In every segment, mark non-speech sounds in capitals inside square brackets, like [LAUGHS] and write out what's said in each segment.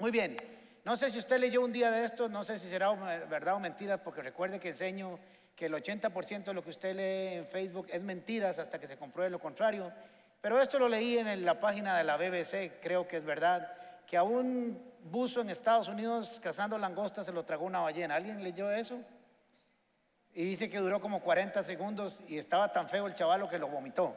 Muy bien, no sé si usted leyó un día de esto, no sé si será verdad o mentiras, porque recuerde que enseño que el 80% de lo que usted lee en Facebook es mentiras hasta que se compruebe lo contrario. Pero esto lo leí en la página de la BBC, creo que es verdad, que a un buzo en Estados Unidos cazando langostas se lo tragó una ballena. ¿Alguien leyó eso? Y dice que duró como 40 segundos y estaba tan feo el chavalo que lo vomitó.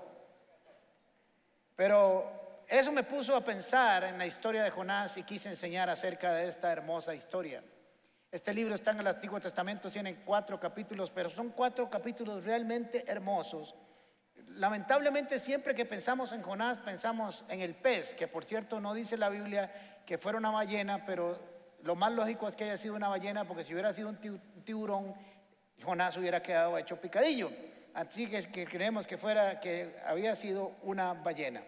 Pero eso me puso a pensar en la historia de Jonás y quise enseñar acerca de esta hermosa historia. Este libro está en el Antiguo Testamento, tiene cuatro capítulos, pero son cuatro capítulos realmente hermosos. Lamentablemente siempre que pensamos en Jonás pensamos en el pez, que por cierto no dice la Biblia que fuera una ballena, pero lo más lógico es que haya sido una ballena, porque si hubiera sido un tiburón, Jonás hubiera quedado hecho picadillo. Así que, creemos que fuera que había sido una ballena.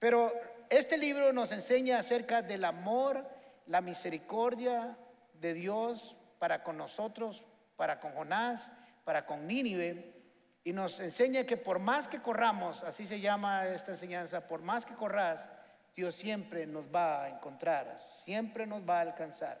Pero este libro nos enseña acerca del amor, la misericordia, de Dios para con nosotros, para con Jonás, para con Nínive, y nos enseña que por más que corramos, así se llama esta enseñanza, por más que corras, Dios siempre nos va a encontrar, siempre nos va a alcanzar.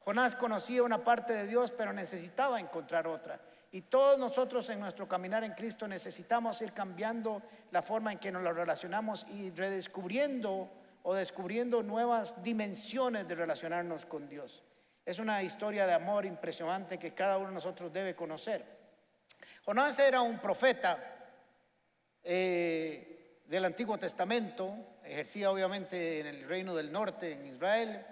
Jonás conocía una parte de Dios, pero necesitaba encontrar otra. Y todos nosotros en nuestro caminar en Cristo necesitamos ir cambiando la forma en que nos relacionamos y redescubriendo o descubriendo nuevas dimensiones de relacionarnos con Dios. Es una historia de amor impresionante que cada uno de nosotros debe conocer. Jonás era un profeta eh, del Antiguo Testamento, ejercía obviamente en el reino del norte, en Israel,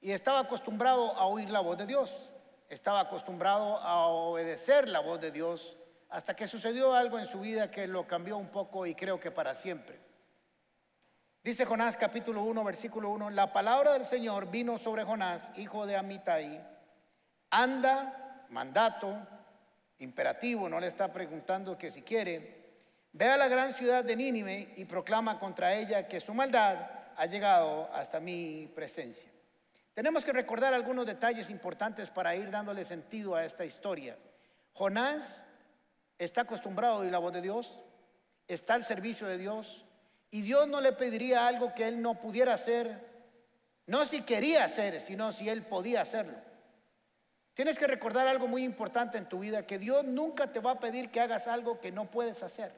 y estaba acostumbrado a oír la voz de Dios, estaba acostumbrado a obedecer la voz de Dios, hasta que sucedió algo en su vida que lo cambió un poco y creo que para siempre. Dice Jonás capítulo 1, versículo 1, la palabra del Señor vino sobre Jonás, hijo de Amitai. Anda, mandato, imperativo, no le está preguntando que si quiere. Ve a la gran ciudad de Nínive y proclama contra ella que su maldad ha llegado hasta mi presencia. Tenemos que recordar algunos detalles importantes para ir dándole sentido a esta historia. Jonás está acostumbrado a oír la voz de Dios, está al servicio de Dios, y Dios no le pediría algo que él no pudiera hacer, no si quería hacer, sino si él podía hacerlo. Tienes que recordar algo muy importante en tu vida, que Dios nunca te va a pedir que hagas algo que no puedes hacer.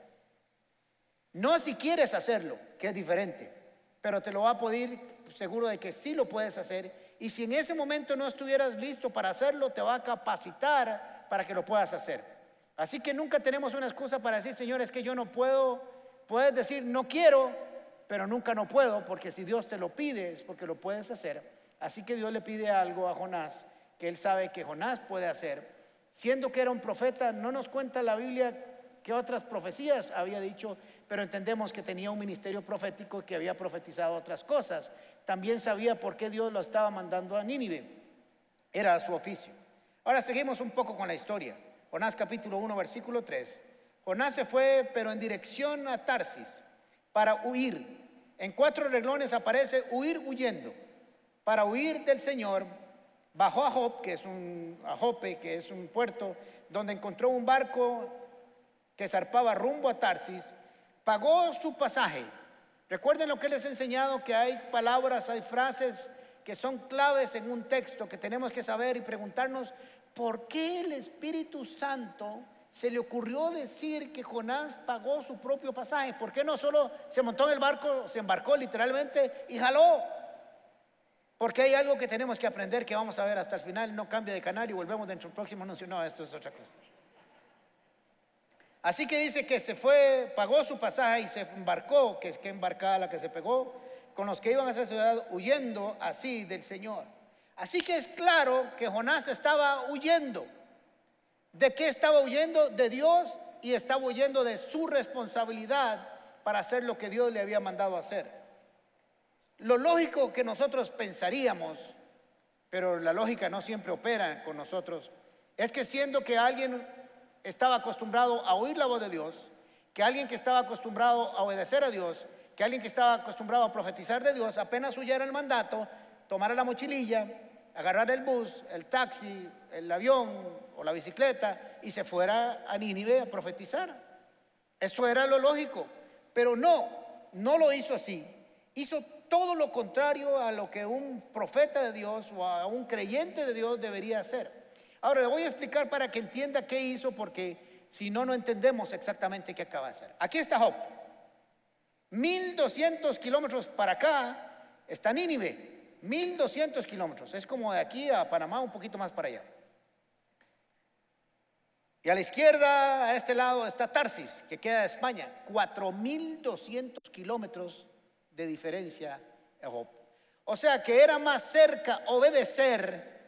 No si quieres hacerlo, que es diferente, pero te lo va a pedir seguro de que sí lo puedes hacer. Y si en ese momento no estuvieras listo para hacerlo, te va a capacitar para que lo puedas hacer. Así que nunca tenemos una excusa para decir, Señor, es que yo no puedo Puedes decir, no quiero, pero nunca no puedo, porque si Dios te lo pide es porque lo puedes hacer. Así que Dios le pide algo a Jonás que él sabe que Jonás puede hacer. Siendo que era un profeta, no nos cuenta la Biblia que otras profecías había dicho, pero entendemos que tenía un ministerio profético que había profetizado otras cosas. También sabía por qué Dios lo estaba mandando a Nínive. Era su oficio. Ahora seguimos un poco con la historia. Jonás capítulo 1, versículo 3. Jonás se fue, pero en dirección a Tarsis, para huir. En cuatro reglones aparece huir huyendo. Para huir del Señor, bajó a Jope, que es un, a Jope, que es un puerto, donde encontró un barco que zarpaba rumbo a Tarsis, pagó su pasaje. Recuerden lo que les he enseñado, que hay palabras, hay frases que son claves en un texto que tenemos que saber y preguntarnos, ¿por qué el Espíritu Santo se le ocurrió decir que Jonás pagó su propio pasaje. ¿Por qué no solo se montó en el barco, se embarcó literalmente y jaló? Porque hay algo que tenemos que aprender que vamos a ver hasta el final. No cambia de canal y volvemos dentro del próximo anuncio. No, esto es otra cosa. Así que dice que se fue, pagó su pasaje y se embarcó, que es que embarcada la que se pegó, con los que iban a esa ciudad huyendo así del Señor. Así que es claro que Jonás estaba huyendo. ¿De qué estaba huyendo? De Dios y estaba huyendo de su responsabilidad para hacer lo que Dios le había mandado hacer. Lo lógico que nosotros pensaríamos, pero la lógica no siempre opera con nosotros, es que siendo que alguien estaba acostumbrado a oír la voz de Dios, que alguien que estaba acostumbrado a obedecer a Dios, que alguien que estaba acostumbrado a profetizar de Dios, apenas huyera el mandato, tomara la mochililla, agarrar el bus, el taxi, el avión o la bicicleta y se fuera a Nínive a profetizar. Eso era lo lógico. Pero no, no lo hizo así. Hizo todo lo contrario a lo que un profeta de Dios o a un creyente de Dios debería hacer. Ahora le voy a explicar para que entienda qué hizo, porque si no, no entendemos exactamente qué acaba de hacer. Aquí está Job. 1200 kilómetros para acá está Nínive. 1200 kilómetros. Es como de aquí a Panamá, un poquito más para allá. Y a la izquierda, a este lado, está Tarsis, que queda de España. 4200 kilómetros de diferencia a Job. O sea que era más cerca obedecer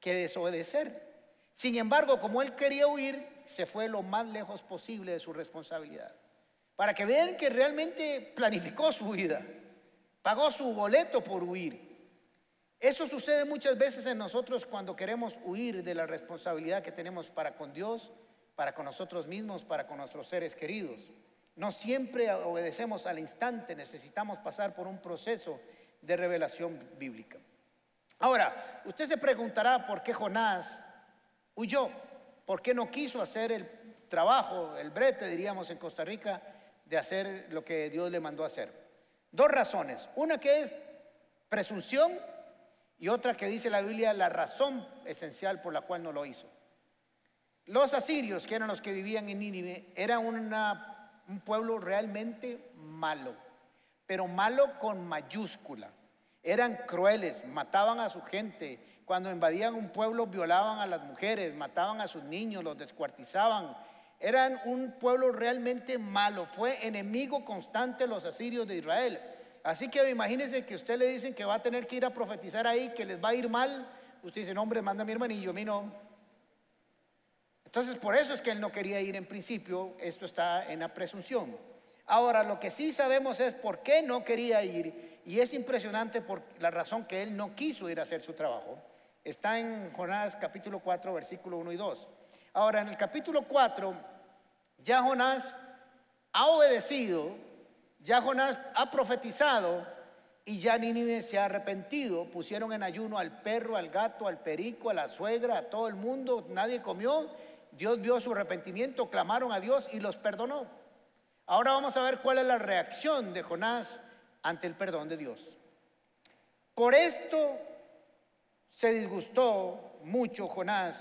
que desobedecer. Sin embargo, como él quería huir, se fue lo más lejos posible de su responsabilidad. Para que vean que realmente planificó su vida, pagó su boleto por huir. Eso sucede muchas veces en nosotros cuando queremos huir de la responsabilidad que tenemos para con Dios, para con nosotros mismos, para con nuestros seres queridos. No siempre obedecemos al instante, necesitamos pasar por un proceso de revelación bíblica. Ahora, usted se preguntará por qué Jonás huyó, por qué no quiso hacer el trabajo, el brete, diríamos en Costa Rica, de hacer lo que Dios le mandó hacer. Dos razones, una que es presunción y otra que dice la Biblia la razón esencial por la cual no lo hizo. Los asirios, que eran los que vivían en Nínive, eran una un pueblo realmente malo, pero malo con mayúscula. Eran crueles, mataban a su gente. Cuando invadían un pueblo violaban a las mujeres, mataban a sus niños, los descuartizaban. Eran un pueblo realmente malo. Fue enemigo constante los asirios de Israel. Así que imagínense que usted le dicen que va a tener que ir a profetizar ahí, que les va a ir mal. Usted dice, no, hombre, manda a mi hermanillo, a mí no. Entonces, por eso es que él no quería ir en principio, esto está en la presunción. Ahora, lo que sí sabemos es por qué no quería ir, y es impresionante por la razón que él no quiso ir a hacer su trabajo. Está en Jonás capítulo 4, versículo 1 y 2. Ahora, en el capítulo 4, ya Jonás ha obedecido, ya Jonás ha profetizado, y ya Nínive se ha arrepentido. Pusieron en ayuno al perro, al gato, al perico, a la suegra, a todo el mundo, nadie comió Dios vio su arrepentimiento, clamaron a Dios y los perdonó. Ahora vamos a ver cuál es la reacción de Jonás ante el perdón de Dios. Por esto se disgustó mucho Jonás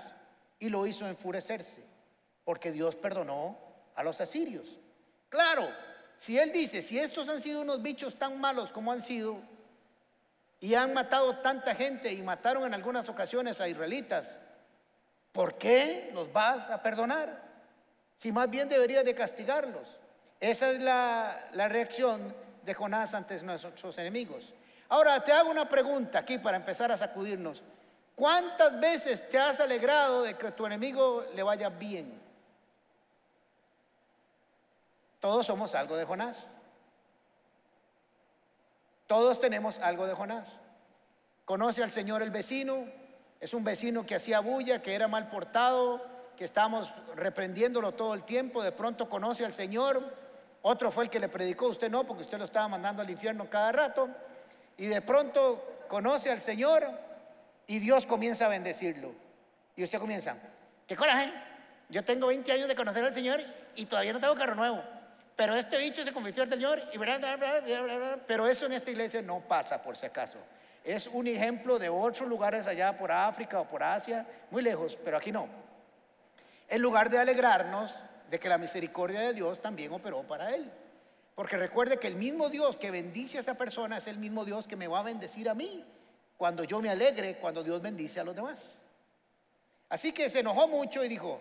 y lo hizo enfurecerse, porque Dios perdonó a los asirios. Claro, si él dice, si estos han sido unos bichos tan malos como han sido, y han matado tanta gente y mataron en algunas ocasiones a israelitas, ¿por qué los vas a perdonar? Si más bien deberías de castigarlos. Esa es la, reacción de Jonás ante nuestros enemigos. Ahora te hago una pregunta aquí para empezar a sacudirnos. ¿Cuántas veces te has alegrado de que tu enemigo le vaya bien? Todos somos algo de Jonás. Todos tenemos algo de Jonás. Conoce al Señor el vecino, es un vecino que hacía bulla, que era mal portado, que estamos reprendiéndolo todo el tiempo. De pronto conoce al Señor. Otro fue el que le predicó, usted no, porque usted lo estaba mandando al infierno cada rato. Y de pronto conoce al Señor y Dios comienza a bendecirlo. Y usted comienza, qué coraje. Yo tengo 20 años de conocer al Señor y todavía no tengo carro nuevo. Pero este bicho se convirtió al Señor y pero eso en esta iglesia no pasa por si acaso. Es un ejemplo de otros lugares allá por África o por Asia, muy lejos, pero aquí no. En lugar de alegrarnos de que la misericordia de Dios también operó para él. Porque recuerde que el mismo Dios que bendice a esa persona es el mismo Dios que me va a bendecir a mí cuando yo me alegre, cuando Dios bendice a los demás. Así que se enojó mucho y dijo,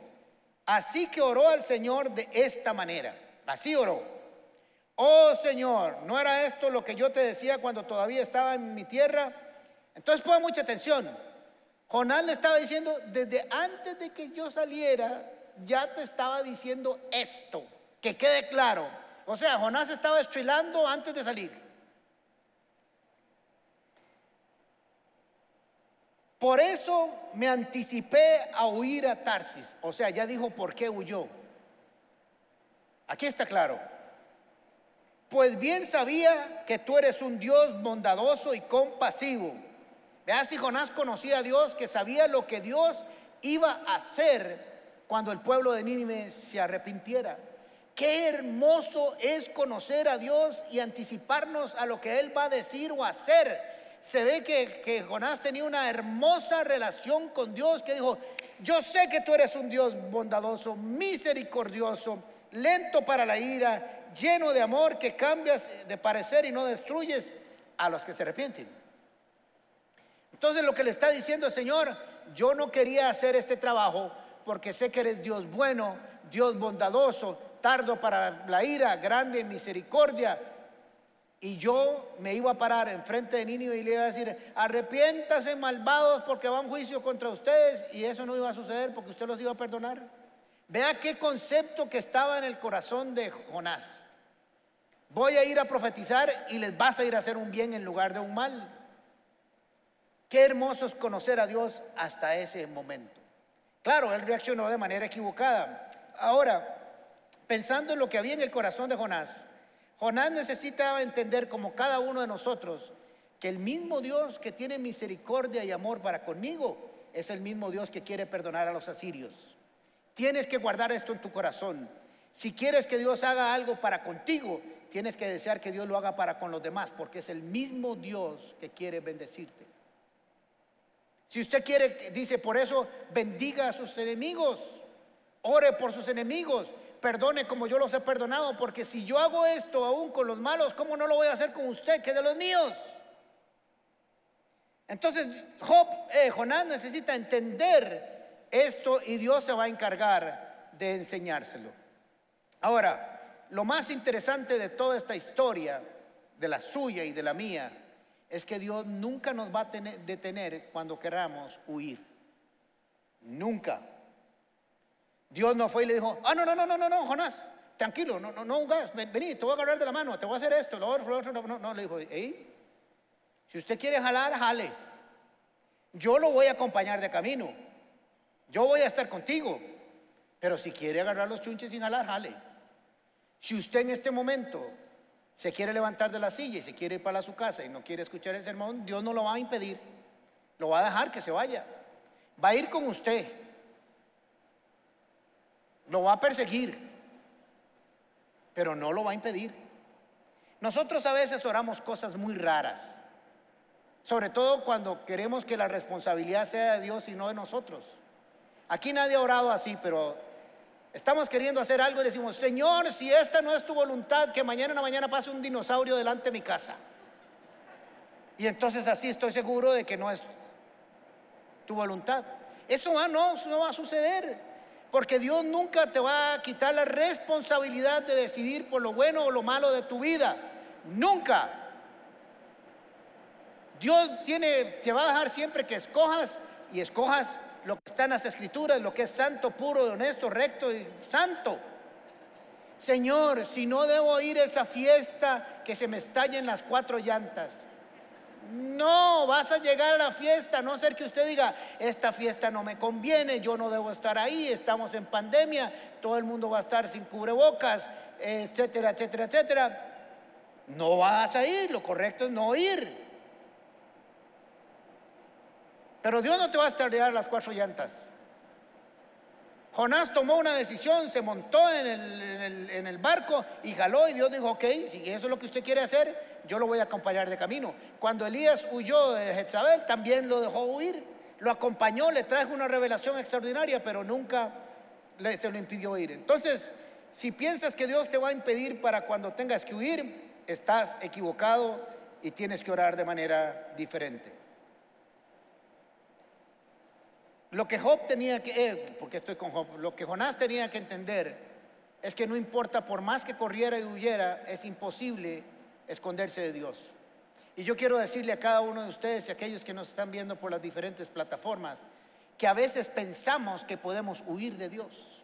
así que oró al Señor de esta manera. Así oró. Oh Señor, ¿no era esto lo que yo te decía cuando todavía estaba en mi tierra? Entonces pon mucha atención. Jonás le estaba diciendo, desde antes de que yo saliera, ya te estaba diciendo esto, que quede claro. O sea, Jonás estaba estrilando antes de salir. Por eso me anticipé a huir a Tarsis. O sea, ya dijo por qué huyó. Aquí está claro. Pues bien sabía que tú eres un Dios bondadoso y compasivo. Veas si Jonás conocía a Dios, que sabía lo que Dios iba a hacer cuando el pueblo de Nínive se arrepintiera. Qué hermoso es conocer a Dios y anticiparnos a lo que Él va a decir o hacer. Se ve que, que, Jonás tenía una hermosa relación con Dios, que dijo, yo sé que tú eres un Dios bondadoso, misericordioso, lento para la ira, lleno de amor, que cambias de parecer y no destruyes a los que se arrepienten. Entonces lo que le está diciendo el Señor, yo no quería hacer este trabajo porque sé que eres Dios bueno, Dios bondadoso, tardo para la ira, grande en misericordia. Y yo me iba a parar enfrente de niño y le iba a decir, arrepiéntase malvados porque va un juicio contra ustedes. Y eso no iba a suceder porque usted los iba a perdonar. Vea qué concepto que estaba en el corazón de Jonás. Voy a ir a profetizar y les vas a ir a hacer un bien en lugar de un mal. Qué hermoso es conocer a Dios hasta ese momento. Claro, él reaccionó de manera equivocada. Ahora, pensando en lo que había en el corazón de Jonás, Jonás necesitaba entender como cada uno de nosotros que el mismo Dios que tiene misericordia y amor para conmigo es el mismo Dios que quiere perdonar a los asirios. Tienes que guardar esto en tu corazón. Si quieres que Dios haga algo para contigo, tienes que desear que Dios lo haga para con los demás, porque es el mismo Dios que quiere bendecirte. Si usted quiere, dice, por eso bendiga a sus enemigos, ore por sus enemigos, perdone como yo los he perdonado, porque si yo hago esto aún con los malos, ¿cómo no lo voy a hacer con usted, que de los míos? Entonces, Job, eh, Jonás necesita entender esto y Dios se va a encargar de enseñárselo. Ahora, lo más interesante de toda esta historia, de la suya y de la mía, es que Dios nunca nos va a detener cuando queramos huir. Nunca. Dios no fue y le dijo, ah, no, no, no, no, no, no, Jonás, tranquilo, no, no, no, vení, te voy a agarrar de la mano, te voy a hacer esto, lo otro, lo otro, no, no, le dijo, hey, si usted quiere jalar, jale. Yo lo voy a acompañar de camino. Yo voy a estar contigo. Pero si quiere agarrar los chunches sin jalar, jale. Si usted en este momento se quiere levantar de la silla y se quiere ir para su casa y no quiere escuchar el sermón, Dios no lo va a impedir. Lo va a dejar que se vaya. Va a ir con usted. Lo va a perseguir. Pero no lo va a impedir. Nosotros a veces oramos cosas muy raras. Sobre todo cuando queremos que la responsabilidad sea de Dios y no de nosotros. Aquí nadie ha orado así, pero Estamos queriendo hacer algo y decimos, Señor, si esta no es tu voluntad, que mañana en la mañana pase un dinosaurio delante de mi casa. Y entonces así estoy seguro de que no es tu voluntad. Eso no, no va a suceder. Porque Dios nunca te va a quitar la responsabilidad de decidir por lo bueno o lo malo de tu vida. Nunca. Dios tiene, te va a dejar siempre que escojas y escojas lo que está en las escrituras, lo que es santo, puro, honesto, recto y santo. Señor, si no debo ir a esa fiesta que se me estallen las cuatro llantas. No, vas a llegar a la fiesta, no ser que usted diga, esta fiesta no me conviene, yo no debo estar ahí, estamos en pandemia, todo el mundo va a estar sin cubrebocas, etcétera, etcétera, etcétera. No vas a ir, lo correcto es no ir. Pero Dios no te va a estallar las cuatro llantas. Jonás tomó una decisión, se montó en el, barco y jaló y Dios dijo, ok, si eso es lo que usted quiere hacer, yo lo voy a acompañar de camino. Cuando Elías huyó de Jezabel, también lo dejó huir, lo acompañó, le trajo una revelación extraordinaria, pero nunca se lo impidió ir. Entonces, si piensas que Dios te va a impedir para cuando tengas que huir, estás equivocado y tienes que orar de manera diferente. Lo que tenía que, eh, porque estoy con lo que Jonás tenía que entender es que no importa, por más que corriera y huyera, es imposible esconderse de Dios. Y yo quiero decirle a cada uno de ustedes y a aquellos que nos están viendo por las diferentes plataformas, que a veces pensamos que podemos huir de Dios.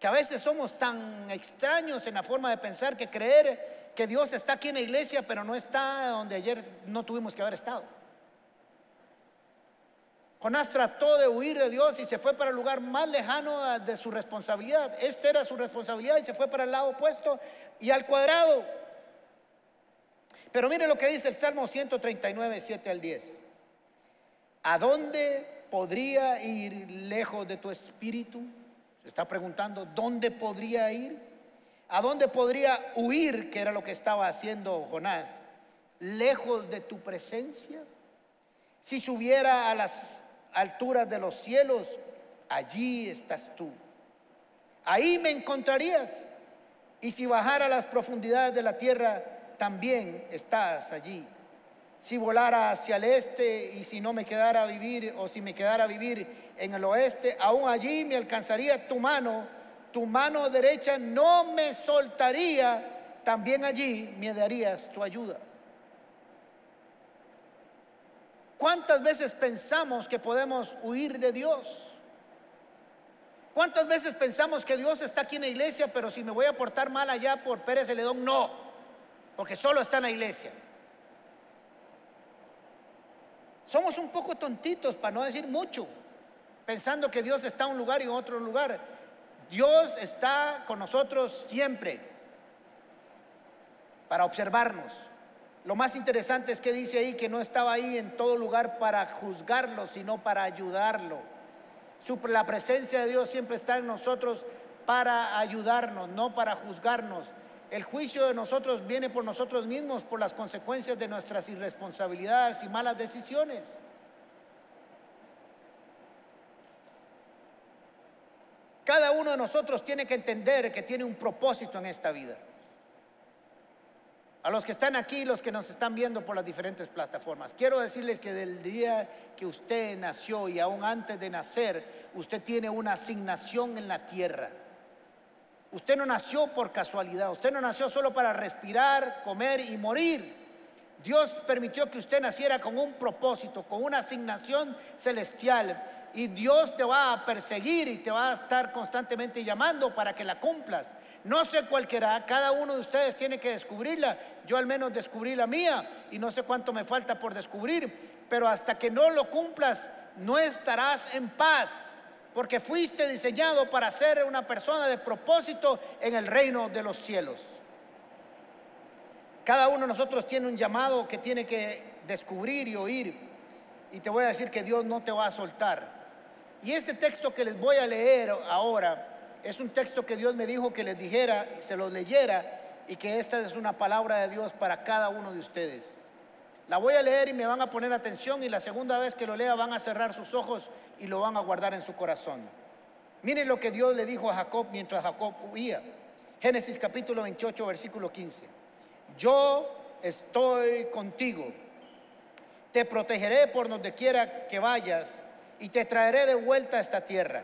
Que a veces somos tan extraños en la forma de pensar que creer que Dios está aquí en la iglesia, pero no está donde ayer no tuvimos que haber estado. Jonás trató de huir de Dios y se fue para el lugar más lejano de su responsabilidad. Esta era su responsabilidad y se fue para el lado opuesto y al cuadrado. Pero mire lo que dice el Salmo 139, 7 al 10. ¿A dónde podría ir lejos de tu espíritu? Se está preguntando, ¿dónde podría ir? ¿A dónde podría huir, que era lo que estaba haciendo Jonás? Lejos de tu presencia. Si subiera a las alturas de los cielos, allí estás tú. Ahí me encontrarías. Y si bajara a las profundidades de la tierra, también estás allí. Si volara hacia el este y si no me quedara a vivir o si me quedara a vivir en el oeste, aún allí me alcanzaría tu mano, tu mano derecha no me soltaría, también allí me darías tu ayuda. ¿Cuántas veces pensamos que podemos huir de Dios? ¿Cuántas veces pensamos que Dios está aquí en la iglesia, pero si me voy a portar mal allá por Pérez Celedón, no, porque solo está en la iglesia? Somos un poco tontitos, para no decir mucho, pensando que Dios está en un lugar y en otro lugar. Dios está con nosotros siempre para observarnos. Lo más interesante es que dice ahí que no estaba ahí en todo lugar para juzgarlo, sino para ayudarlo. la presencia de Dios siempre está en nosotros para ayudarnos, no para juzgarnos. El juicio de nosotros viene por nosotros mismos, por las consecuencias de nuestras irresponsabilidades y malas decisiones. Cada uno de nosotros tiene que entender que tiene un propósito en esta vida. A los que están aquí, los que nos están viendo por las diferentes plataformas, quiero decirles que del día que usted nació y aún antes de nacer, usted tiene una asignación en la tierra. Usted no nació por casualidad, usted no nació solo para respirar, comer y morir. Dios permitió que usted naciera con un propósito, con una asignación celestial. Y Dios te va a perseguir y te va a estar constantemente llamando para que la cumplas. No sé cuál cada uno de ustedes tiene que descubrirla. Yo al menos descubrí la mía y no sé cuánto me falta por descubrir. Pero hasta que no lo cumplas, no estarás en paz. Porque fuiste diseñado para ser una persona de propósito en el reino de los cielos. Cada uno de nosotros tiene un llamado que tiene que descubrir y oír. Y te voy a decir que Dios no te va a soltar. Y este texto que les voy a leer ahora es un texto que Dios me dijo que les dijera, se los leyera y que esta es una palabra de Dios para cada uno de ustedes. La voy a leer y me van a poner atención y la segunda vez que lo lea van a cerrar sus ojos y lo van a guardar en su corazón. Miren lo que Dios le dijo a Jacob mientras Jacob huía. Génesis capítulo 28, versículo 15. Yo estoy contigo. Te protegeré por donde quiera que vayas y te traeré de vuelta a esta tierra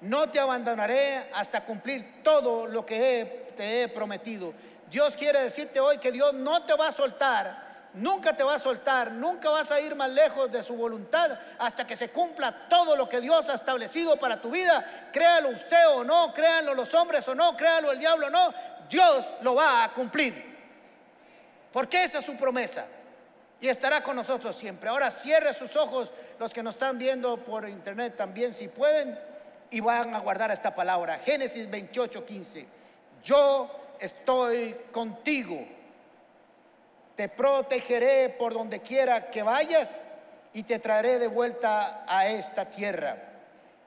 no te abandonaré hasta cumplir todo lo que te he prometido. Dios quiere decirte hoy que Dios no te va a soltar, nunca te va a soltar, nunca vas a ir más lejos de su voluntad hasta que se cumpla todo lo que Dios ha establecido para tu vida. Créalo usted o no, créanlo los hombres o no, créalo el diablo o no, Dios lo va a cumplir. Porque esa es su promesa y estará con nosotros siempre. Ahora cierre sus ojos los que nos están viendo por internet también si pueden y van a guardar esta palabra. Génesis 28, 15. Yo estoy contigo. Te protegeré por donde quiera que vayas y te traeré de vuelta a esta tierra.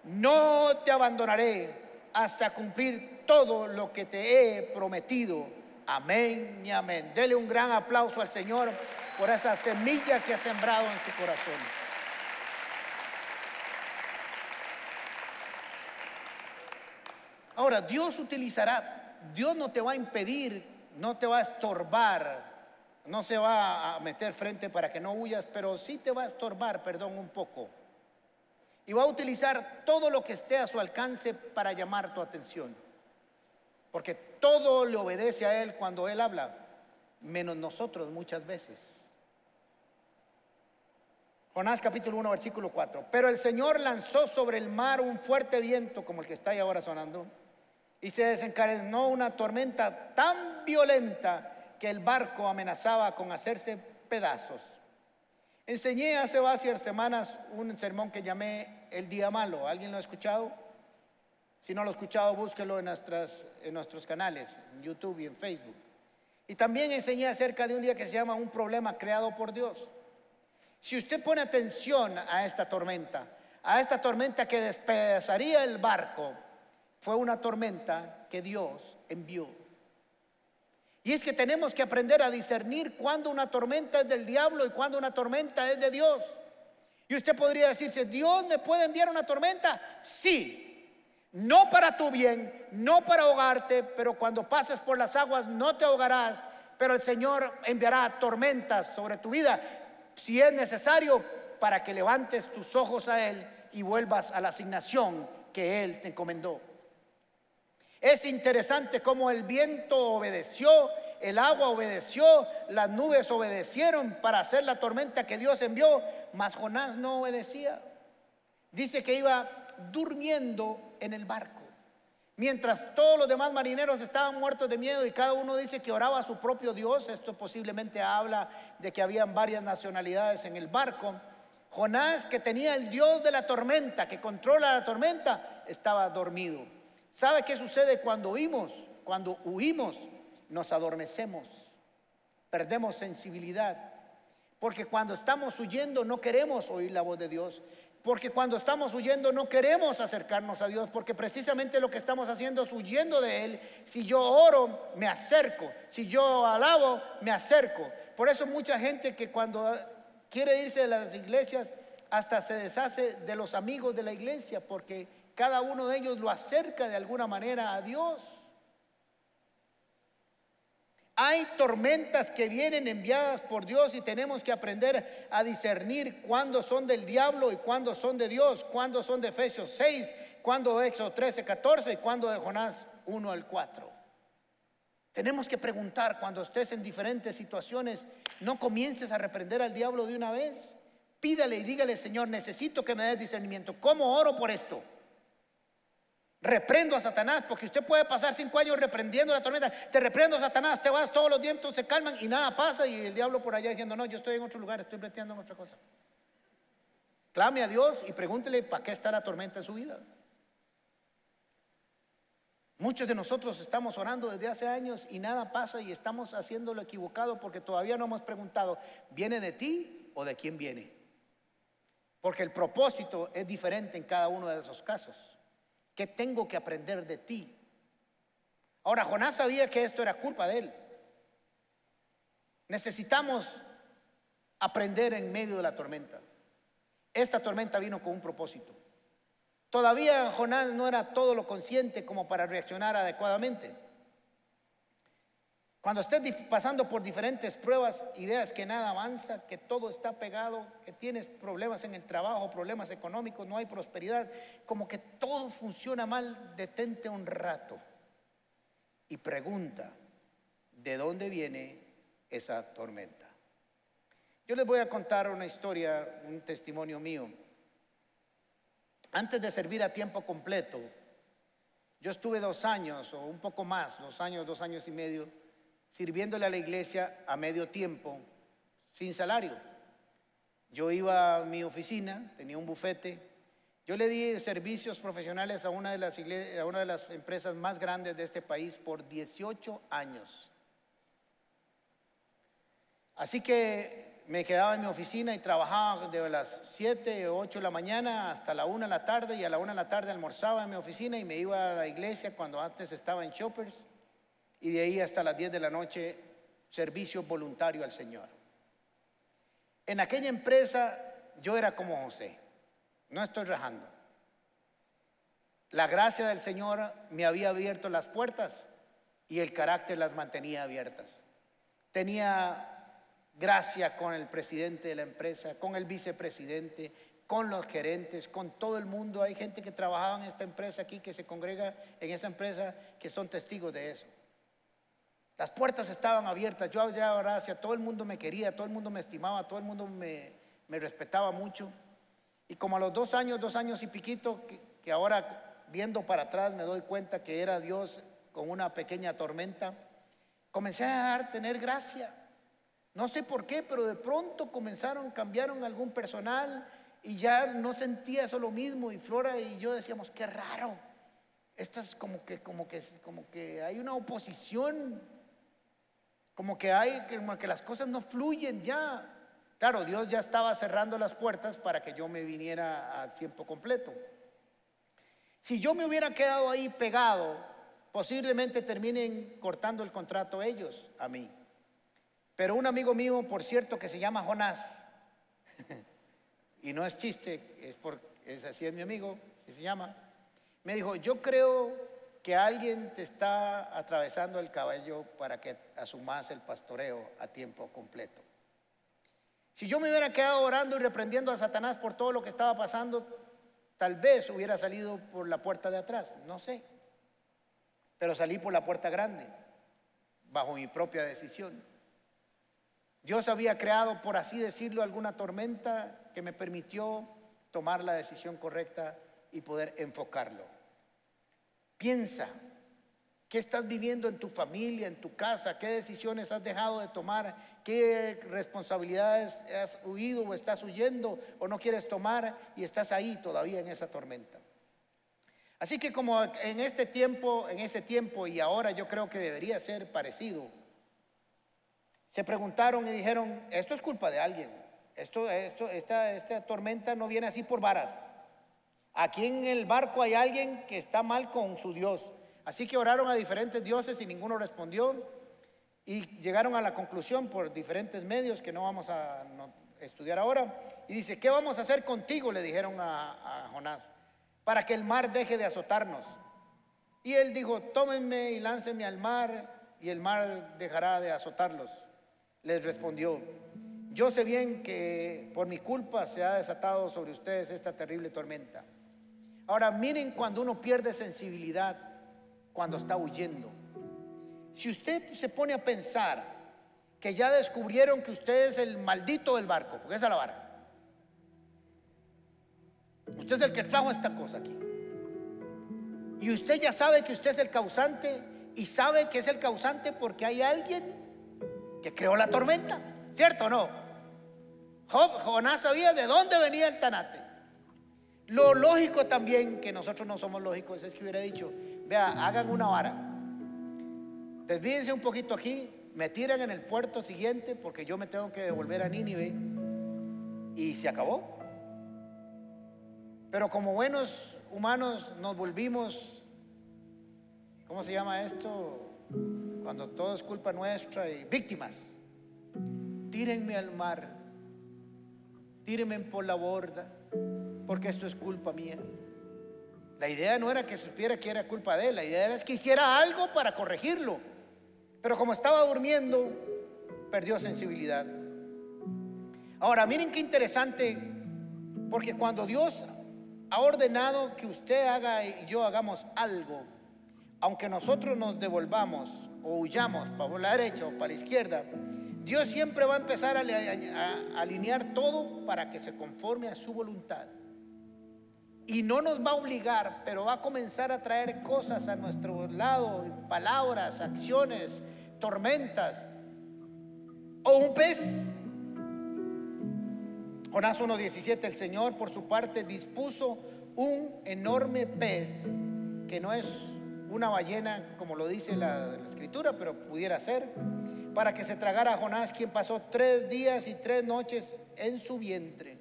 No te abandonaré hasta cumplir todo lo que te he prometido. Amén y amén. Dele un gran aplauso al Señor por esa semilla que ha sembrado en su corazón. Ahora, Dios utilizará, Dios no te va a impedir, no te va a estorbar, no se va a meter frente para que no huyas, pero sí te va a estorbar, perdón, un poco. Y va a utilizar todo lo que esté a su alcance para llamar tu atención. Porque todo le obedece a Él cuando Él habla, menos nosotros muchas veces. Jonás capítulo 1, versículo 4. Pero el Señor lanzó sobre el mar un fuerte viento como el que está ahí ahora sonando y se desencadenó una tormenta tan violenta que el barco amenazaba con hacerse pedazos. Enseñé hace varias semanas un sermón que llamé El Día Malo. ¿Alguien lo ha escuchado? Si no lo ha escuchado, búsquelo en, en nuestros canales, en YouTube y en Facebook. Y también enseñé acerca de un día que se llama Un problema creado por Dios. Si usted pone atención a esta tormenta, a esta tormenta que despedazaría el barco, fue una tormenta que Dios envió. Y es que tenemos que aprender a discernir cuándo una tormenta es del diablo y cuándo una tormenta es de Dios. Y usted podría decirse, ¿Dios me puede enviar una tormenta? Sí. No para tu bien, no para ahogarte, pero cuando pases por las aguas no te ahogarás, pero el Señor enviará tormentas sobre tu vida si es necesario para que levantes tus ojos a Él y vuelvas a la asignación que Él te encomendó. Es interesante cómo el viento obedeció, el agua obedeció, las nubes obedecieron para hacer la tormenta que Dios envió, mas Jonás no obedecía. Dice que iba durmiendo en el barco. Mientras todos los demás marineros estaban muertos de miedo y cada uno dice que oraba a su propio Dios, esto posiblemente habla de que habían varias nacionalidades en el barco. Jonás, que tenía el Dios de la tormenta, que controla la tormenta, estaba dormido. ¿Sabe qué sucede cuando huimos? Cuando huimos, nos adormecemos, perdemos sensibilidad. Porque cuando estamos huyendo no queremos oír la voz de Dios. Porque cuando estamos huyendo no queremos acercarnos a Dios, porque precisamente lo que estamos haciendo es huyendo de Él. Si yo oro, me acerco. Si yo alabo, me acerco. Por eso mucha gente que cuando quiere irse de las iglesias, hasta se deshace de los amigos de la iglesia, porque cada uno de ellos lo acerca de alguna manera a Dios. Hay tormentas que vienen enviadas por Dios y tenemos que aprender a discernir cuándo son del diablo y cuándo son de Dios, cuándo son de Efesios 6, cuándo de Éxodo 13, 14 y cuándo de Jonás 1 al 4. Tenemos que preguntar cuando estés en diferentes situaciones, no comiences a reprender al diablo de una vez. Pídale y dígale, Señor, necesito que me des discernimiento. ¿Cómo oro por esto? Reprendo a Satanás, porque usted puede pasar cinco años reprendiendo la tormenta. Te reprendo a Satanás, te vas, todos los vientos se calman y nada pasa. Y el diablo por allá diciendo, no, yo estoy en otro lugar, estoy breteando en otra cosa. Clame a Dios y pregúntele para qué está la tormenta en su vida. Muchos de nosotros estamos orando desde hace años y nada pasa y estamos haciendo lo equivocado porque todavía no hemos preguntado, ¿viene de ti o de quién viene? Porque el propósito es diferente en cada uno de esos casos. ¿Qué tengo que aprender de ti? Ahora, Jonás sabía que esto era culpa de él. Necesitamos aprender en medio de la tormenta. Esta tormenta vino con un propósito. Todavía Jonás no era todo lo consciente como para reaccionar adecuadamente. Cuando estés pasando por diferentes pruebas y veas que nada avanza, que todo está pegado, que tienes problemas en el trabajo, problemas económicos, no hay prosperidad, como que todo funciona mal, detente un rato y pregunta, ¿de dónde viene esa tormenta? Yo les voy a contar una historia, un testimonio mío. Antes de servir a tiempo completo, yo estuve dos años o un poco más, dos años, dos años y medio, sirviéndole a la iglesia a medio tiempo, sin salario. Yo iba a mi oficina, tenía un bufete, yo le di servicios profesionales a una de las, empresas más grandes de este país por 18 años. Así que me quedaba en mi oficina y trabajaba de las 7 o 8 de la mañana hasta la 1 de la tarde y a la 1 de la tarde almorzaba en mi oficina y me iba a la iglesia cuando antes estaba en Shoppers y de ahí hasta las 10 de la noche servicio voluntario al Señor. En aquella empresa yo era como José, no estoy rajando. La gracia del Señor me había abierto las puertas y el carácter las mantenía abiertas. Tenía gracia con el presidente de la empresa, con el vicepresidente, con los gerentes, con todo el mundo. Hay gente que trabajaba en esta empresa aquí, que se congrega en esa empresa, que son testigos de eso. Las puertas estaban abiertas, yo ya gracia, todo el mundo me quería, todo el mundo me estimaba, todo el mundo me, respetaba mucho. Y como a los dos años, dos años y piquito, que, ahora viendo para atrás me doy cuenta que era Dios con una pequeña tormenta, comencé a tener gracia. No sé por qué, pero de pronto comenzaron, cambiaron algún personal y ya no sentía eso lo mismo. Y Flora y yo decíamos, qué raro. Estas como que, como que, como que hay una oposición como que hay, como que las cosas no fluyen ya. Claro, Dios ya estaba cerrando las puertas para que yo me viniera a tiempo completo. Si yo me hubiera quedado ahí pegado posiblemente terminen cortando el contrato ellos a mí. Pero un amigo mío, por cierto, que se llama Jonás, [LAUGHS] y no es chiste, es, por, es así es mi amigo, así se llama, me dijo, yo creo que alguien te está atravesando el cabello para que asumas el pastoreo a tiempo completo. Si yo me hubiera quedado orando y reprendiendo a Satanás por todo lo que estaba pasando, tal vez hubiera salido por la puerta de atrás, no sé. Pero salí por la puerta grande, bajo mi propia decisión. Dios había creado, por así decirlo, alguna tormenta que me permitió tomar la decisión correcta y poder enfocarlo. Piensa, ¿qué estás viviendo en tu familia, en tu casa? ¿Qué decisiones has dejado de tomar? ¿Qué responsabilidades has huido o estás huyendo o no quieres tomar y estás ahí todavía en esa tormenta? Así que como en este tiempo, en ese tiempo y ahora yo creo que debería ser parecido, se preguntaron y dijeron, esto es culpa de alguien. Esto, esto, esta, esta tormenta no viene así por varas. Aquí en el barco hay alguien que está mal con su Dios. Así que oraron a diferentes dioses y ninguno respondió. Y llegaron a la conclusión por diferentes medios que no vamos a estudiar ahora. Y dice, ¿qué vamos a hacer contigo? Le dijeron a, a Jonás, para que el mar deje de azotarnos. Y él dijo, tómenme y láncenme al mar y el mar dejará de azotarlos les respondió, yo sé bien que por mi culpa se ha desatado sobre ustedes esta terrible tormenta. Ahora miren cuando uno pierde sensibilidad, cuando está huyendo. Si usted se pone a pensar que ya descubrieron que usted es el maldito del barco, porque esa es la vara. Usted es el que trajo esta cosa aquí. Y usted ya sabe que usted es el causante y sabe que es el causante porque hay alguien que creó la tormenta, ¿cierto o no? Jonás sabía de dónde venía el tanate. Lo lógico también, que nosotros no somos lógicos, es que hubiera dicho, vea, hagan una vara, desvídense un poquito aquí, me tiran en el puerto siguiente porque yo me tengo que devolver a Nínive y se acabó. Pero como buenos humanos nos volvimos, ¿cómo se llama esto? cuando todo es culpa nuestra y víctimas, tírenme al mar, tírenme por la borda, porque esto es culpa mía. La idea no era que supiera que era culpa de él, la idea era que hiciera algo para corregirlo. Pero como estaba durmiendo, perdió sensibilidad. Ahora, miren qué interesante, porque cuando Dios ha ordenado que usted haga y yo hagamos algo, aunque nosotros nos devolvamos o huyamos para la derecha o para la izquierda, Dios siempre va a empezar a, alinear todo para que se conforme a su voluntad. Y no nos va a obligar, pero va a comenzar a traer cosas a nuestro lado, palabras, acciones, tormentas. O un pez. Jonás 1.17, el Señor por su parte dispuso un enorme pez que no es una ballena, como lo dice la, escritura, pero pudiera ser, para que se tragara a Jonás, quien pasó tres días y tres noches en su vientre.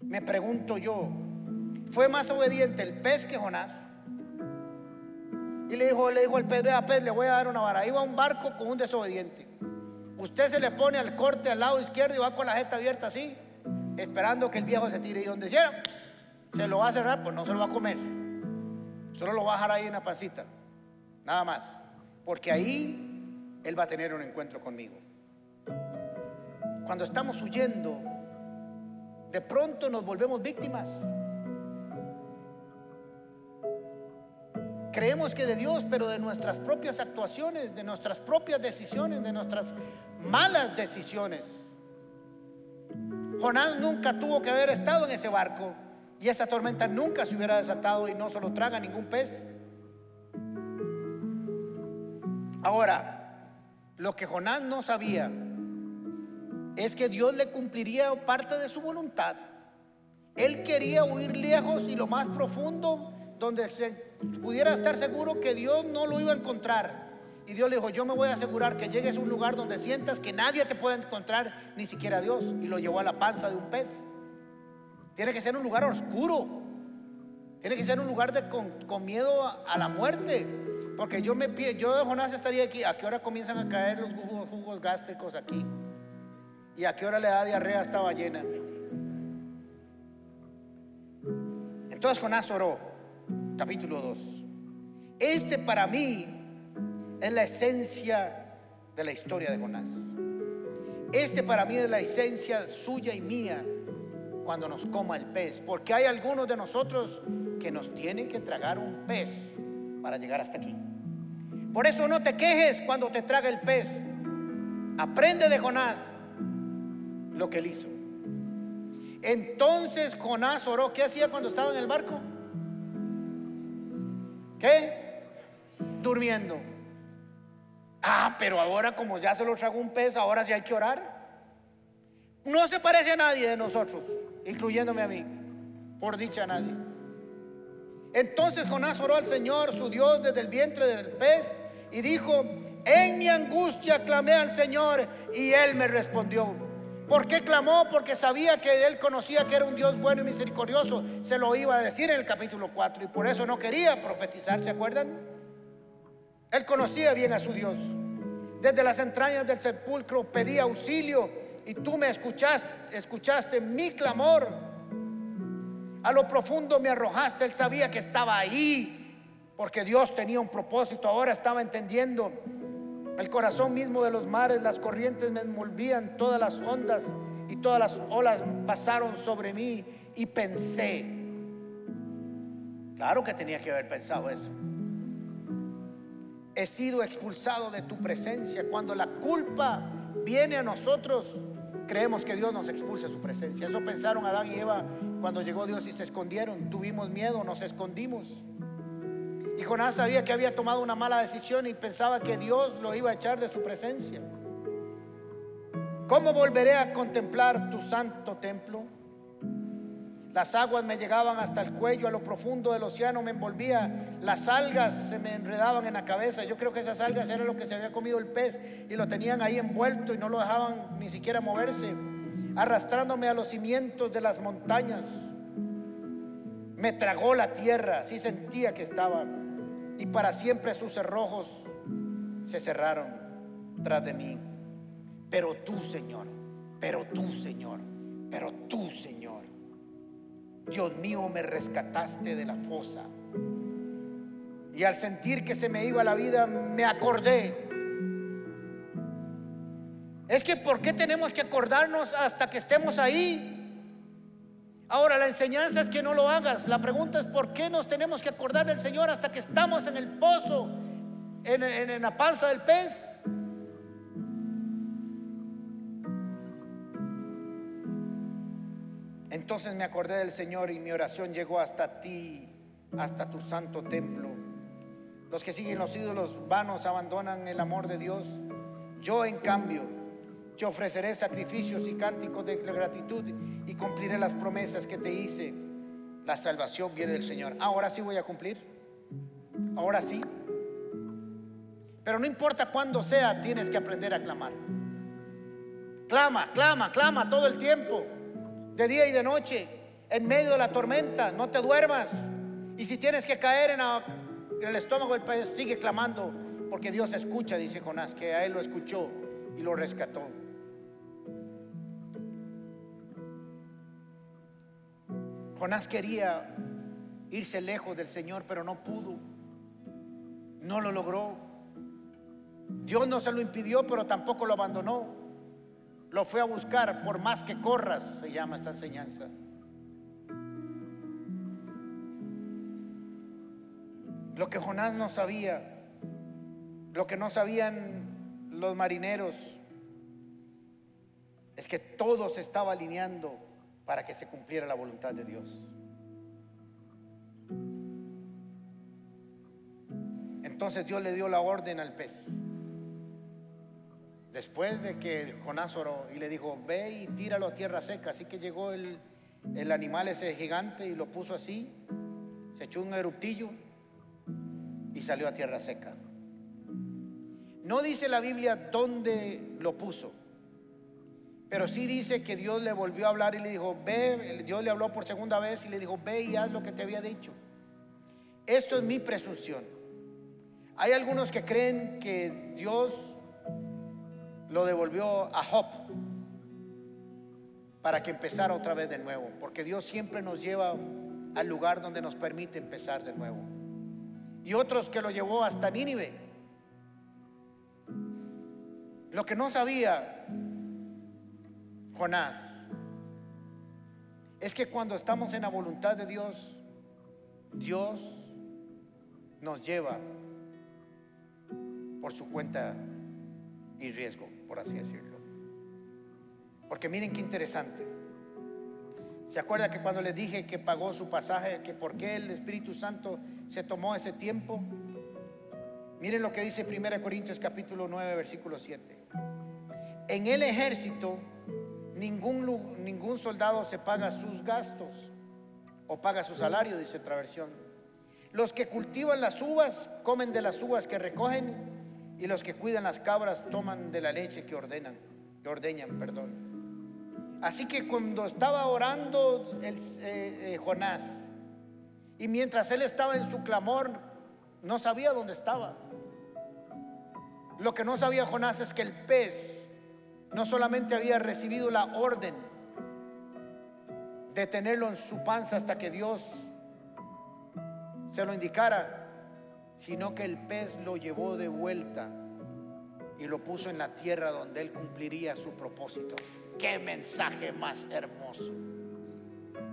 Me pregunto yo, ¿fue más obediente el pez que Jonás? Y le dijo, le dijo al pez, vea pez, le voy a dar una vara. Iba a un barco con un desobediente. Usted se le pone al corte al lado izquierdo y va con la jeta abierta así, esperando que el viejo se tire. Y donde quiera, se lo va a cerrar, pues no se lo va a comer. Solo lo va a dejar ahí en la pancita. Nada más. Porque ahí Él va a tener un encuentro conmigo. Cuando estamos huyendo, de pronto nos volvemos víctimas. Creemos que de Dios, pero de nuestras propias actuaciones, de nuestras propias decisiones, de nuestras malas decisiones. Jonás nunca tuvo que haber estado en ese barco. Y esa tormenta nunca se hubiera desatado y no se lo traga ningún pez. Ahora, lo que Jonás no sabía es que Dios le cumpliría parte de su voluntad. Él quería huir lejos y lo más profundo donde se pudiera estar seguro que Dios no lo iba a encontrar. Y Dios le dijo, yo me voy a asegurar que llegues a un lugar donde sientas que nadie te puede encontrar, ni siquiera Dios. Y lo llevó a la panza de un pez. Tiene que ser un lugar oscuro. Tiene que ser un lugar de, con, miedo a, la muerte. Porque yo me yo de Jonás estaría aquí, ¿a qué hora comienzan a caer los jugos, jugos gástricos aquí? ¿Y a qué hora le da diarrea a esta ballena? Entonces Jonás oró, capítulo 2. Este para mí es la esencia de la historia de Jonás. Este para mí es la esencia suya y mía cuando nos coma el pez. Porque hay algunos de nosotros que nos tienen que tragar un pez para llegar hasta aquí. Por eso no te quejes cuando te traga el pez. Aprende de Jonás lo que él hizo. Entonces Jonás oró. ¿Qué hacía cuando estaba en el barco? ¿Qué? Durmiendo. Ah, pero ahora como ya se lo tragó un pez, ahora sí hay que orar. No se parece a nadie de nosotros, incluyéndome a mí. Por dicha a nadie. Entonces Jonás oró al Señor, su Dios, desde el vientre del pez y dijo, en mi angustia clamé al Señor y Él me respondió. ¿Por qué clamó? Porque sabía que Él conocía que era un Dios bueno y misericordioso. Se lo iba a decir en el capítulo 4 y por eso no quería profetizar, ¿se acuerdan? Él conocía bien a su Dios. Desde las entrañas del sepulcro pedía auxilio y tú me escuchaste, escuchaste mi clamor. A lo profundo me arrojaste, Él sabía que estaba ahí porque Dios tenía un propósito, ahora estaba entendiendo. El corazón mismo de los mares, las corrientes me envolvían, todas las ondas y todas las olas pasaron sobre mí y pensé. Claro que tenía que haber pensado eso. He sido expulsado de tu presencia. Cuando la culpa viene a nosotros, creemos que Dios nos expulsa de su presencia. Eso pensaron Adán y Eva cuando llegó Dios y se escondieron. Tuvimos miedo, nos escondimos. Y Jonás sabía que había tomado una mala decisión y pensaba que Dios lo iba a echar de su presencia. ¿Cómo volveré a contemplar tu santo templo? Las aguas me llegaban hasta el cuello, a lo profundo del océano me envolvía, las algas se me enredaban en la cabeza. Yo creo que esas algas eran lo que se había comido el pez y lo tenían ahí envuelto y no lo dejaban ni siquiera moverse, arrastrándome a los cimientos de las montañas. Me tragó la tierra, así sentía que estaba y para siempre sus cerrojos se cerraron tras de mí. Pero tú, Señor, pero tú, Señor, pero tú, Señor, Dios mío, me rescataste de la fosa. Y al sentir que se me iba la vida, me acordé. Es que ¿por qué tenemos que acordarnos hasta que estemos ahí? Ahora, la enseñanza es que no lo hagas. La pregunta es por qué nos tenemos que acordar del Señor hasta que estamos en el pozo, en, la panza del pez. Entonces me acordé del Señor y mi oración llegó hasta ti, hasta tu santo templo. Los que siguen los ídolos vanos abandonan el amor de Dios. Yo en cambio te ofreceré sacrificios y cánticos de gratitud y cumpliré las promesas que te hice. La salvación viene del Señor. Ahora sí voy a cumplir. Ahora sí. Pero no importa cuándo sea, tienes que aprender a clamar. Clama, clama, clama todo el tiempo, de día y de noche, en medio de la tormenta, no te duermas. Y si tienes que caer en, el estómago del pez, sigue clamando, porque Dios escucha, dice Jonás, que a él lo escuchó y lo rescató. Jonás quería irse lejos del Señor, pero no pudo. No lo logró. Dios no se lo impidió, pero tampoco lo abandonó. Lo fue a buscar, por más que corras, se llama esta enseñanza. Lo que Jonás no sabía, lo que no sabían los marineros, es que todo se estaba alineando para que se cumpliera la voluntad de Dios. Entonces Dios le dio la orden al pez. Después de que Jonás oró y le dijo, ve y tíralo a tierra seca. Así que llegó el, el animal ese gigante y lo puso así, se echó un eruptillo y salió a tierra seca. No dice la Biblia dónde lo puso. Pero sí dice que Dios le volvió a hablar y le dijo, ve, Dios le habló por segunda vez y le dijo, ve y haz lo que te había dicho. Esto es mi presunción. Hay algunos que creen que Dios lo devolvió a Job para que empezara otra vez de nuevo, porque Dios siempre nos lleva al lugar donde nos permite empezar de nuevo. Y otros que lo llevó hasta Nínive. Lo que no sabía Jonás es que cuando estamos en la voluntad de Dios, Dios nos lleva por su cuenta y riesgo, por así decirlo. Porque miren qué interesante. ¿Se acuerda que cuando les dije que pagó su pasaje, que por qué el Espíritu Santo se tomó ese tiempo? Miren lo que dice 1 Corintios capítulo 9, versículo 7. En el ejército ningún, ningún soldado se paga sus gastos o paga su salario, dice otra versión. Los que cultivan las uvas comen de las uvas que recogen y los que cuidan las cabras toman de la leche que ordenan, que ordeñan, perdón. Así que cuando estaba orando el, eh, eh, Jonás y mientras él estaba en su clamor, no sabía dónde estaba. Lo que no sabía Jonás es que el pez no solamente había recibido la orden de tenerlo en su panza hasta que Dios se lo indicara, sino que el pez lo llevó de vuelta y lo puso en la tierra donde él cumpliría su propósito. Qué mensaje más hermoso.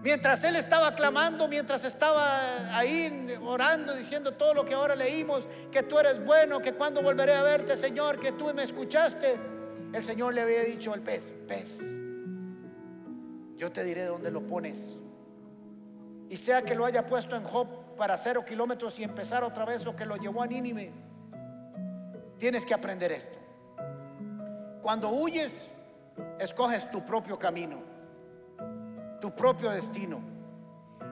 Mientras él estaba clamando, mientras estaba ahí orando, diciendo todo lo que ahora leímos, que tú eres bueno, que cuando volveré a verte, Señor, que tú me escuchaste, el Señor le había dicho al pez, pez, yo te diré dónde lo pones. Y sea que lo haya puesto en Job para cero kilómetros y empezar otra vez o que lo llevó a Nínive, tienes que aprender esto. Cuando huyes, escoges tu propio camino, tu propio destino.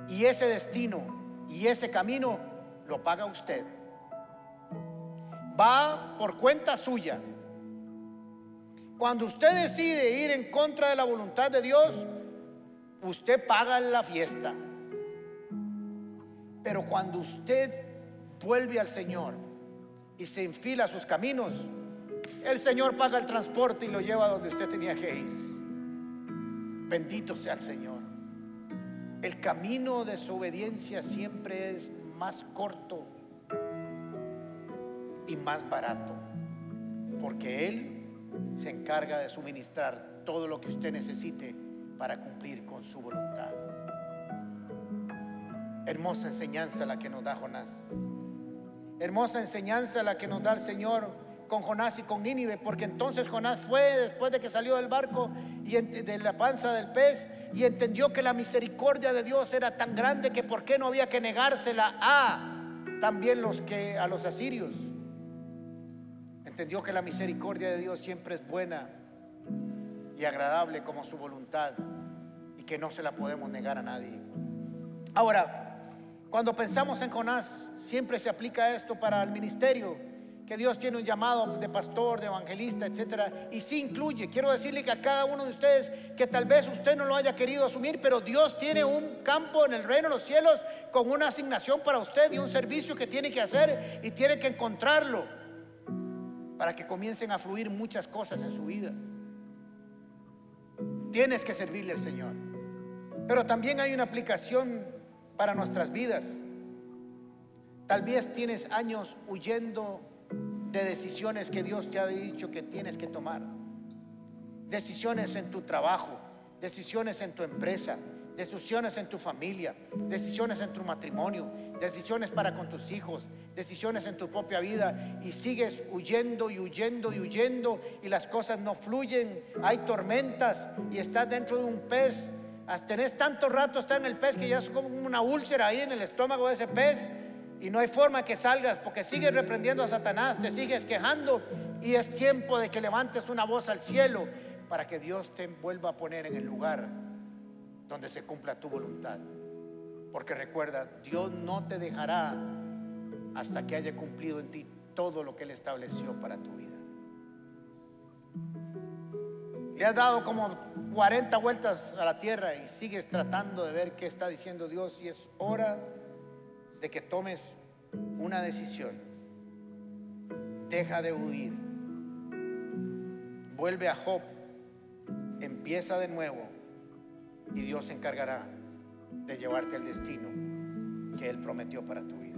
Y ese destino y ese camino lo paga usted. Va por cuenta suya cuando usted decide ir en contra de la voluntad de Dios, usted paga la fiesta. Pero cuando usted vuelve al Señor y se enfila a sus caminos, el Señor paga el transporte y lo lleva donde usted tenía que ir. Bendito sea el Señor. El camino de su obediencia siempre es más corto y más barato, porque Él se encarga de suministrar todo lo que usted necesite para cumplir con su voluntad. Hermosa enseñanza la que nos da Jonás. Hermosa enseñanza la que nos da el Señor con Jonás y con Nínive, porque entonces Jonás fue después de que salió del barco y de la panza del pez y entendió que la misericordia de Dios era tan grande que por qué no había que negársela a también los que a los asirios. Entendió que la misericordia de Dios siempre es buena y agradable como su voluntad y que no se la podemos negar a nadie. Ahora, cuando pensamos en Jonás, siempre se aplica esto para el ministerio, que Dios tiene un llamado de pastor, de evangelista, etcétera, y sí incluye. Quiero decirle que a cada uno de ustedes que tal vez usted no lo haya querido asumir, pero Dios tiene un campo en el reino de los cielos con una asignación para usted y un servicio que tiene que hacer y tiene que encontrarlo para que comiencen a fluir muchas cosas en su vida. Tienes que servirle al Señor. Pero también hay una aplicación para nuestras vidas. Tal vez tienes años huyendo de decisiones que Dios te ha dicho que tienes que tomar. Decisiones en tu trabajo, decisiones en tu empresa, decisiones en tu familia, decisiones en tu matrimonio, decisiones para con tus hijos, decisiones en tu propia vida y sigues huyendo y huyendo y huyendo y las cosas no fluyen, hay tormentas y estás dentro de un pez, tenés tanto rato está en el pez que ya es como una úlcera ahí en el estómago de ese pez y no hay forma que salgas porque sigues reprendiendo a Satanás, te sigues quejando y es tiempo de que levantes una voz al cielo para que Dios te vuelva a poner en el lugar donde se cumpla tu voluntad. Porque recuerda, Dios no te dejará hasta que haya cumplido en ti todo lo que Él estableció para tu vida. Le has dado como 40 vueltas a la tierra y sigues tratando de ver qué está diciendo Dios y es hora de que tomes una decisión. Deja de huir. Vuelve a Job. Empieza de nuevo. Y Dios se encargará de llevarte al destino que Él prometió para tu vida.